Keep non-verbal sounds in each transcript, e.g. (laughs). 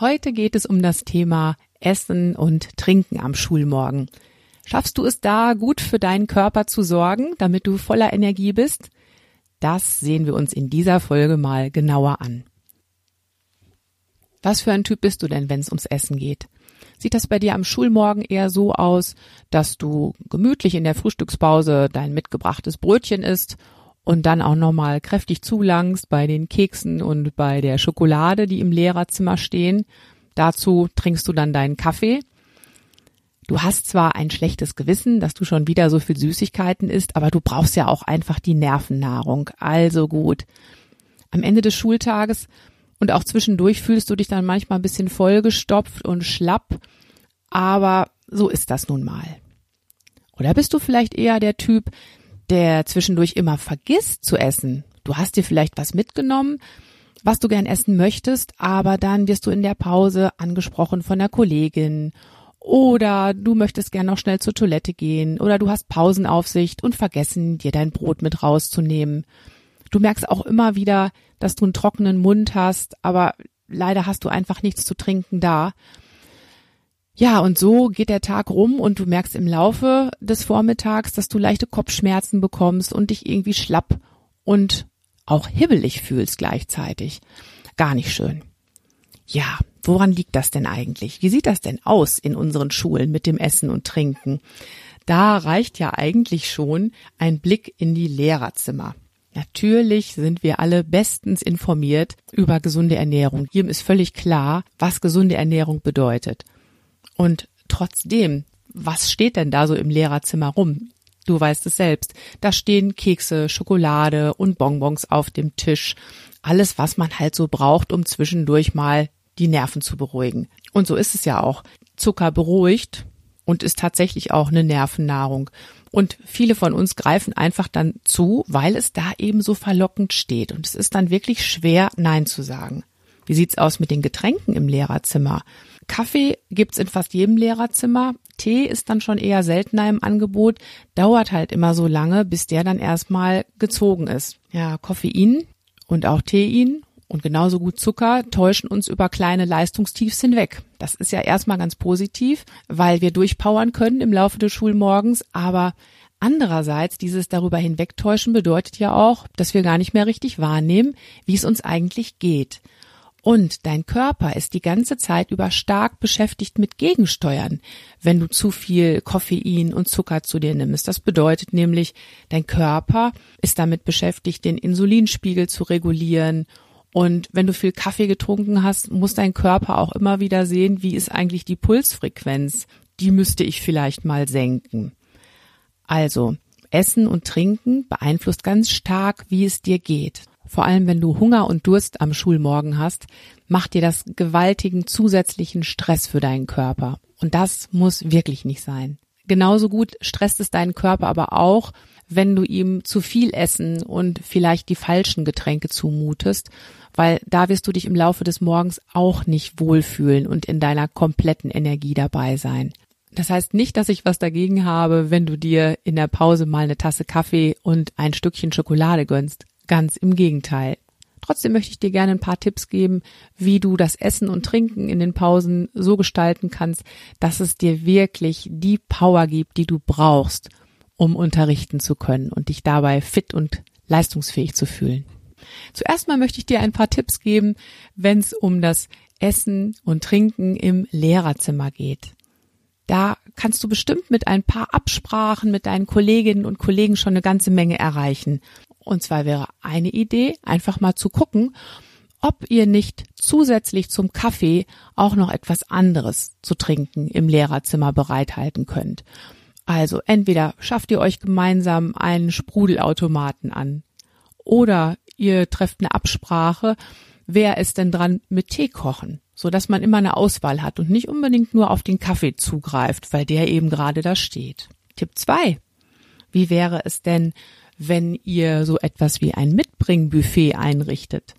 Heute geht es um das Thema Essen und Trinken am Schulmorgen. Schaffst du es da, gut für deinen Körper zu sorgen, damit du voller Energie bist? Das sehen wir uns in dieser Folge mal genauer an. Was für ein Typ bist du denn, wenn es ums Essen geht? Sieht das bei dir am Schulmorgen eher so aus, dass du gemütlich in der Frühstückspause dein mitgebrachtes Brötchen isst und dann auch nochmal kräftig zulangst bei den Keksen und bei der Schokolade, die im Lehrerzimmer stehen. Dazu trinkst du dann deinen Kaffee. Du hast zwar ein schlechtes Gewissen, dass du schon wieder so viel Süßigkeiten isst, aber du brauchst ja auch einfach die Nervennahrung. Also gut. Am Ende des Schultages und auch zwischendurch fühlst du dich dann manchmal ein bisschen vollgestopft und schlapp, aber so ist das nun mal. Oder bist du vielleicht eher der Typ, der zwischendurch immer vergisst zu essen. Du hast dir vielleicht was mitgenommen, was du gern essen möchtest, aber dann wirst du in der Pause angesprochen von der Kollegin oder du möchtest gern noch schnell zur Toilette gehen oder du hast Pausenaufsicht und vergessen, dir dein Brot mit rauszunehmen. Du merkst auch immer wieder, dass du einen trockenen Mund hast, aber leider hast du einfach nichts zu trinken da. Ja, und so geht der Tag rum und du merkst im Laufe des Vormittags, dass du leichte Kopfschmerzen bekommst und dich irgendwie schlapp und auch hibbelig fühlst gleichzeitig. Gar nicht schön. Ja, woran liegt das denn eigentlich? Wie sieht das denn aus in unseren Schulen mit dem Essen und Trinken? Da reicht ja eigentlich schon ein Blick in die Lehrerzimmer. Natürlich sind wir alle bestens informiert über gesunde Ernährung. Jedem ist völlig klar, was gesunde Ernährung bedeutet. Und trotzdem, was steht denn da so im Lehrerzimmer rum? Du weißt es selbst. Da stehen Kekse, Schokolade und Bonbons auf dem Tisch. Alles, was man halt so braucht, um zwischendurch mal die Nerven zu beruhigen. Und so ist es ja auch. Zucker beruhigt und ist tatsächlich auch eine Nervennahrung. Und viele von uns greifen einfach dann zu, weil es da eben so verlockend steht. Und es ist dann wirklich schwer, Nein zu sagen. Wie sieht's aus mit den Getränken im Lehrerzimmer? Kaffee gibt's in fast jedem Lehrerzimmer. Tee ist dann schon eher seltener im Angebot, dauert halt immer so lange, bis der dann erstmal gezogen ist. Ja, Koffein und auch Tein und genauso gut Zucker täuschen uns über kleine Leistungstiefs hinweg. Das ist ja erstmal ganz positiv, weil wir durchpowern können im Laufe des Schulmorgens, aber Andererseits, dieses darüber hinwegtäuschen bedeutet ja auch, dass wir gar nicht mehr richtig wahrnehmen, wie es uns eigentlich geht. Und dein Körper ist die ganze Zeit über stark beschäftigt mit Gegensteuern, wenn du zu viel Koffein und Zucker zu dir nimmst. Das bedeutet nämlich, dein Körper ist damit beschäftigt, den Insulinspiegel zu regulieren. Und wenn du viel Kaffee getrunken hast, muss dein Körper auch immer wieder sehen, wie ist eigentlich die Pulsfrequenz. Die müsste ich vielleicht mal senken. Also, Essen und Trinken beeinflusst ganz stark, wie es dir geht. Vor allem, wenn du Hunger und Durst am Schulmorgen hast, macht dir das gewaltigen zusätzlichen Stress für deinen Körper. Und das muss wirklich nicht sein. Genauso gut stresst es deinen Körper aber auch, wenn du ihm zu viel Essen und vielleicht die falschen Getränke zumutest, weil da wirst du dich im Laufe des Morgens auch nicht wohlfühlen und in deiner kompletten Energie dabei sein. Das heißt nicht, dass ich was dagegen habe, wenn du dir in der Pause mal eine Tasse Kaffee und ein Stückchen Schokolade gönnst. Ganz im Gegenteil. Trotzdem möchte ich dir gerne ein paar Tipps geben, wie du das Essen und Trinken in den Pausen so gestalten kannst, dass es dir wirklich die Power gibt, die du brauchst, um unterrichten zu können und dich dabei fit und leistungsfähig zu fühlen. Zuerst mal möchte ich dir ein paar Tipps geben, wenn es um das Essen und Trinken im Lehrerzimmer geht. Da kannst du bestimmt mit ein paar Absprachen mit deinen Kolleginnen und Kollegen schon eine ganze Menge erreichen. Und zwar wäre eine Idee, einfach mal zu gucken, ob ihr nicht zusätzlich zum Kaffee auch noch etwas anderes zu trinken im Lehrerzimmer bereithalten könnt. Also entweder schafft ihr euch gemeinsam einen Sprudelautomaten an oder ihr trefft eine Absprache, wer ist denn dran mit Tee kochen, so dass man immer eine Auswahl hat und nicht unbedingt nur auf den Kaffee zugreift, weil der eben gerade da steht. Tipp zwei: Wie wäre es denn, wenn ihr so etwas wie ein Mitbringbuffet einrichtet?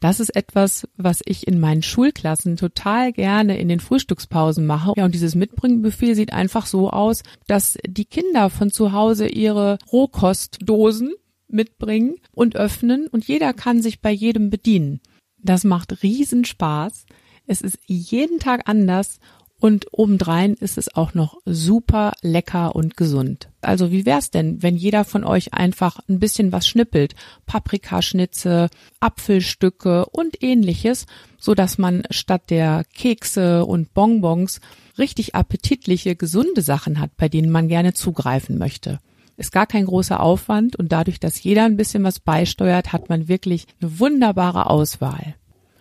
Das ist etwas, was ich in meinen Schulklassen total gerne in den Frühstückspausen mache. Ja, und dieses Mitbringbuffet sieht einfach so aus, dass die Kinder von zu Hause ihre Rohkostdosen mitbringen und öffnen und jeder kann sich bei jedem bedienen. Das macht riesen Spaß. Es ist jeden Tag anders und obendrein ist es auch noch super lecker und gesund. Also wie wär's denn, wenn jeder von euch einfach ein bisschen was schnippelt? Paprikaschnitze, Apfelstücke und ähnliches, so dass man statt der Kekse und Bonbons richtig appetitliche, gesunde Sachen hat, bei denen man gerne zugreifen möchte. Ist gar kein großer Aufwand und dadurch, dass jeder ein bisschen was beisteuert, hat man wirklich eine wunderbare Auswahl.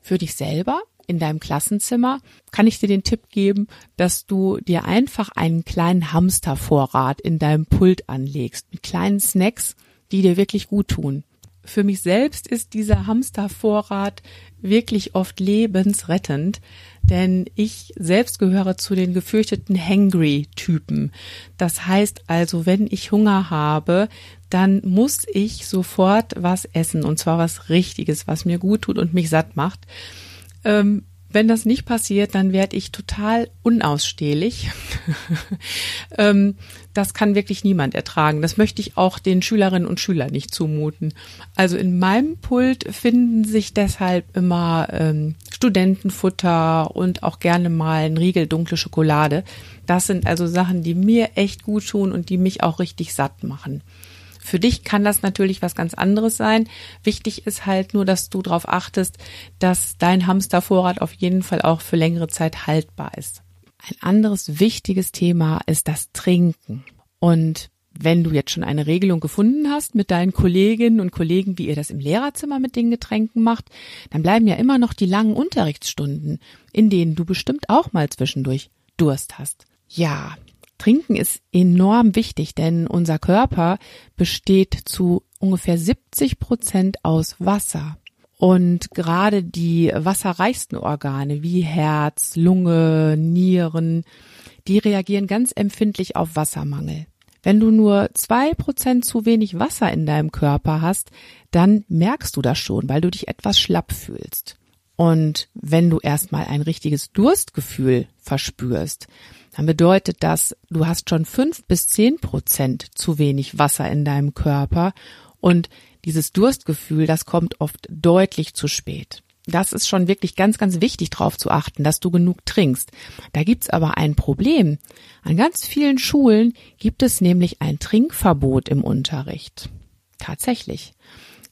Für dich selber in deinem Klassenzimmer kann ich dir den Tipp geben, dass du dir einfach einen kleinen Hamstervorrat in deinem Pult anlegst mit kleinen Snacks, die dir wirklich gut tun. Für mich selbst ist dieser Hamstervorrat wirklich oft lebensrettend, denn ich selbst gehöre zu den gefürchteten Hangry-Typen. Das heißt also, wenn ich Hunger habe, dann muss ich sofort was essen und zwar was Richtiges, was mir gut tut und mich satt macht. Ähm, wenn das nicht passiert, dann werde ich total unausstehlich. (laughs) ähm, das kann wirklich niemand ertragen. Das möchte ich auch den Schülerinnen und Schülern nicht zumuten. Also in meinem Pult finden sich deshalb immer ähm, Studentenfutter und auch gerne mal ein Riegel dunkle Schokolade. Das sind also Sachen, die mir echt gut tun und die mich auch richtig satt machen. Für dich kann das natürlich was ganz anderes sein. Wichtig ist halt nur, dass du darauf achtest, dass dein Hamstervorrat auf jeden Fall auch für längere Zeit haltbar ist. Ein anderes wichtiges Thema ist das Trinken. Und wenn du jetzt schon eine Regelung gefunden hast mit deinen Kolleginnen und Kollegen, wie ihr das im Lehrerzimmer mit den Getränken macht, dann bleiben ja immer noch die langen Unterrichtsstunden, in denen du bestimmt auch mal zwischendurch Durst hast. Ja, Trinken ist enorm wichtig, denn unser Körper besteht zu ungefähr 70 Prozent aus Wasser. Und gerade die wasserreichsten Organe wie Herz, Lunge, Nieren, die reagieren ganz empfindlich auf Wassermangel. Wenn du nur zwei Prozent zu wenig Wasser in deinem Körper hast, dann merkst du das schon, weil du dich etwas schlapp fühlst. Und wenn du erstmal ein richtiges Durstgefühl verspürst, dann bedeutet das, du hast schon fünf bis zehn Prozent zu wenig Wasser in deinem Körper und dieses Durstgefühl, das kommt oft deutlich zu spät. Das ist schon wirklich ganz, ganz wichtig darauf zu achten, dass du genug trinkst. Da gibt's aber ein Problem. An ganz vielen Schulen gibt es nämlich ein Trinkverbot im Unterricht. Tatsächlich.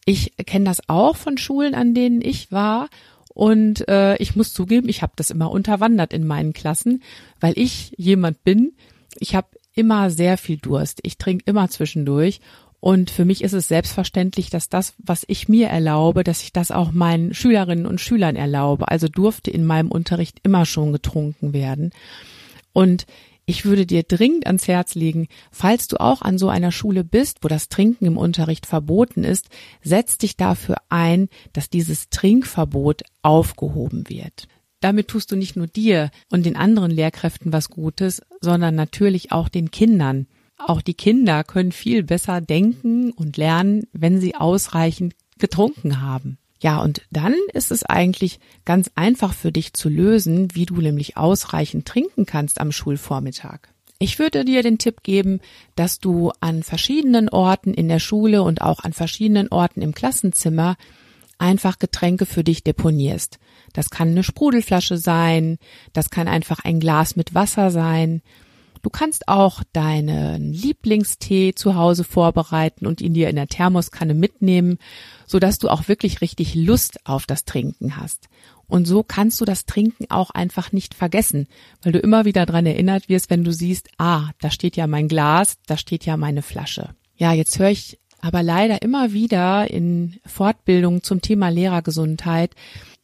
Ich kenne das auch von Schulen, an denen ich war und äh, ich muss zugeben, ich habe das immer unterwandert in meinen Klassen, weil ich jemand bin, ich habe immer sehr viel Durst. Ich trinke immer zwischendurch. Und für mich ist es selbstverständlich, dass das, was ich mir erlaube, dass ich das auch meinen Schülerinnen und Schülern erlaube. Also durfte in meinem Unterricht immer schon getrunken werden. Und ich würde dir dringend ans Herz legen, falls du auch an so einer Schule bist, wo das Trinken im Unterricht verboten ist, setz dich dafür ein, dass dieses Trinkverbot aufgehoben wird. Damit tust du nicht nur dir und den anderen Lehrkräften was Gutes, sondern natürlich auch den Kindern. Auch die Kinder können viel besser denken und lernen, wenn sie ausreichend getrunken haben. Ja, und dann ist es eigentlich ganz einfach für dich zu lösen, wie du nämlich ausreichend trinken kannst am Schulvormittag. Ich würde dir den Tipp geben, dass du an verschiedenen Orten in der Schule und auch an verschiedenen Orten im Klassenzimmer einfach Getränke für dich deponierst. Das kann eine Sprudelflasche sein, das kann einfach ein Glas mit Wasser sein, Du kannst auch deinen Lieblingstee zu Hause vorbereiten und ihn dir in der Thermoskanne mitnehmen, so dass du auch wirklich richtig Lust auf das Trinken hast. Und so kannst du das Trinken auch einfach nicht vergessen, weil du immer wieder dran erinnert wirst, wenn du siehst, ah, da steht ja mein Glas, da steht ja meine Flasche. Ja, jetzt höre ich aber leider immer wieder in Fortbildungen zum Thema Lehrergesundheit,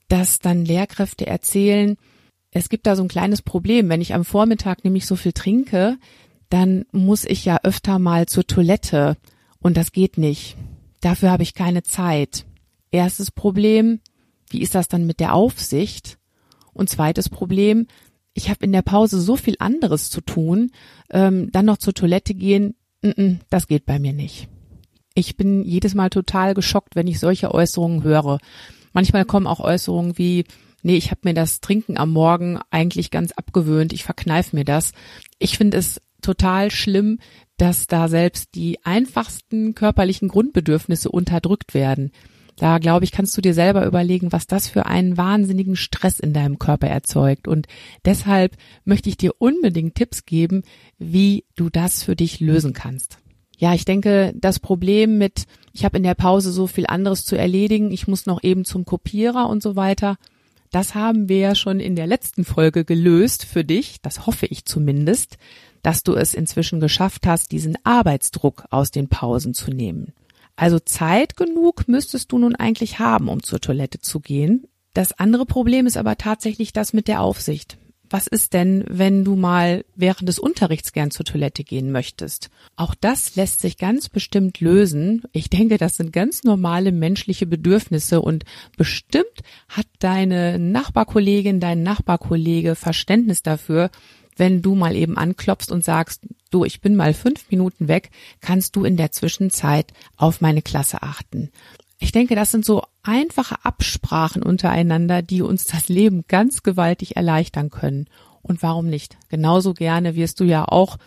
dass dann Lehrkräfte erzählen, es gibt da so ein kleines Problem. Wenn ich am Vormittag nämlich so viel trinke, dann muss ich ja öfter mal zur Toilette und das geht nicht. Dafür habe ich keine Zeit. Erstes Problem, wie ist das dann mit der Aufsicht? Und zweites Problem, ich habe in der Pause so viel anderes zu tun, ähm, dann noch zur Toilette gehen, n -n, das geht bei mir nicht. Ich bin jedes Mal total geschockt, wenn ich solche Äußerungen höre. Manchmal kommen auch Äußerungen wie, nee, ich habe mir das Trinken am Morgen eigentlich ganz abgewöhnt, ich verkneif mir das. Ich finde es total schlimm, dass da selbst die einfachsten körperlichen Grundbedürfnisse unterdrückt werden. Da glaube ich, kannst du dir selber überlegen, was das für einen wahnsinnigen Stress in deinem Körper erzeugt. Und deshalb möchte ich dir unbedingt Tipps geben, wie du das für dich lösen kannst. Ja, ich denke, das Problem mit, ich habe in der Pause so viel anderes zu erledigen, ich muss noch eben zum Kopierer und so weiter, das haben wir ja schon in der letzten Folge gelöst für dich, das hoffe ich zumindest, dass du es inzwischen geschafft hast, diesen Arbeitsdruck aus den Pausen zu nehmen. Also Zeit genug müsstest du nun eigentlich haben, um zur Toilette zu gehen. Das andere Problem ist aber tatsächlich das mit der Aufsicht was ist denn, wenn du mal während des Unterrichts gern zur Toilette gehen möchtest? Auch das lässt sich ganz bestimmt lösen. Ich denke, das sind ganz normale menschliche Bedürfnisse und bestimmt hat deine Nachbarkollegin, dein Nachbarkollege Verständnis dafür, wenn du mal eben anklopfst und sagst, du, ich bin mal fünf Minuten weg, kannst du in der Zwischenzeit auf meine Klasse achten. Ich denke, das sind so einfache Absprachen untereinander, die uns das Leben ganz gewaltig erleichtern können. Und warum nicht? Genauso gerne wirst du ja auch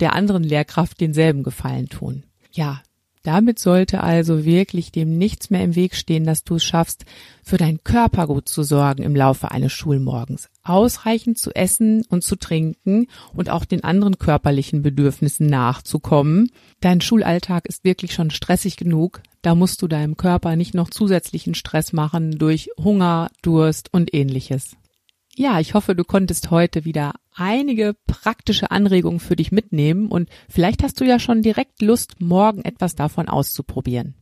der anderen Lehrkraft denselben Gefallen tun. Ja, damit sollte also wirklich dem nichts mehr im Weg stehen, dass du es schaffst, für deinen Körper gut zu sorgen im Laufe eines Schulmorgens. Ausreichend zu essen und zu trinken und auch den anderen körperlichen Bedürfnissen nachzukommen. Dein Schulalltag ist wirklich schon stressig genug. Da musst du deinem Körper nicht noch zusätzlichen Stress machen durch Hunger, Durst und ähnliches. Ja, ich hoffe, du konntest heute wieder einige praktische Anregungen für dich mitnehmen und vielleicht hast du ja schon direkt Lust, morgen etwas davon auszuprobieren.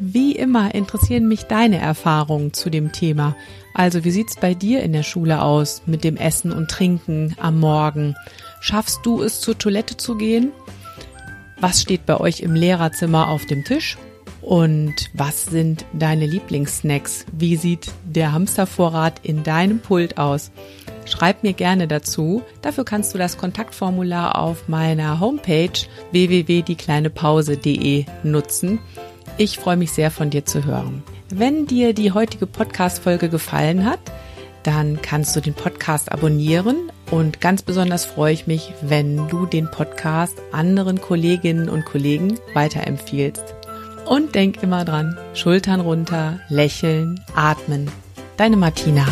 Wie immer interessieren mich deine Erfahrungen zu dem Thema. Also wie sieht's bei dir in der Schule aus mit dem Essen und Trinken am Morgen? Schaffst du es zur Toilette zu gehen? Was steht bei euch im Lehrerzimmer auf dem Tisch? Und was sind deine Lieblingssnacks? Wie sieht der Hamstervorrat in deinem Pult aus? Schreib mir gerne dazu. Dafür kannst du das Kontaktformular auf meiner Homepage www.diekleinepause.de nutzen. Ich freue mich sehr von dir zu hören. Wenn dir die heutige Podcast-Folge gefallen hat, dann kannst du den Podcast abonnieren und ganz besonders freue ich mich, wenn du den Podcast anderen Kolleginnen und Kollegen weiterempfiehlst. Und denk immer dran, Schultern runter, lächeln, atmen. Deine Martina.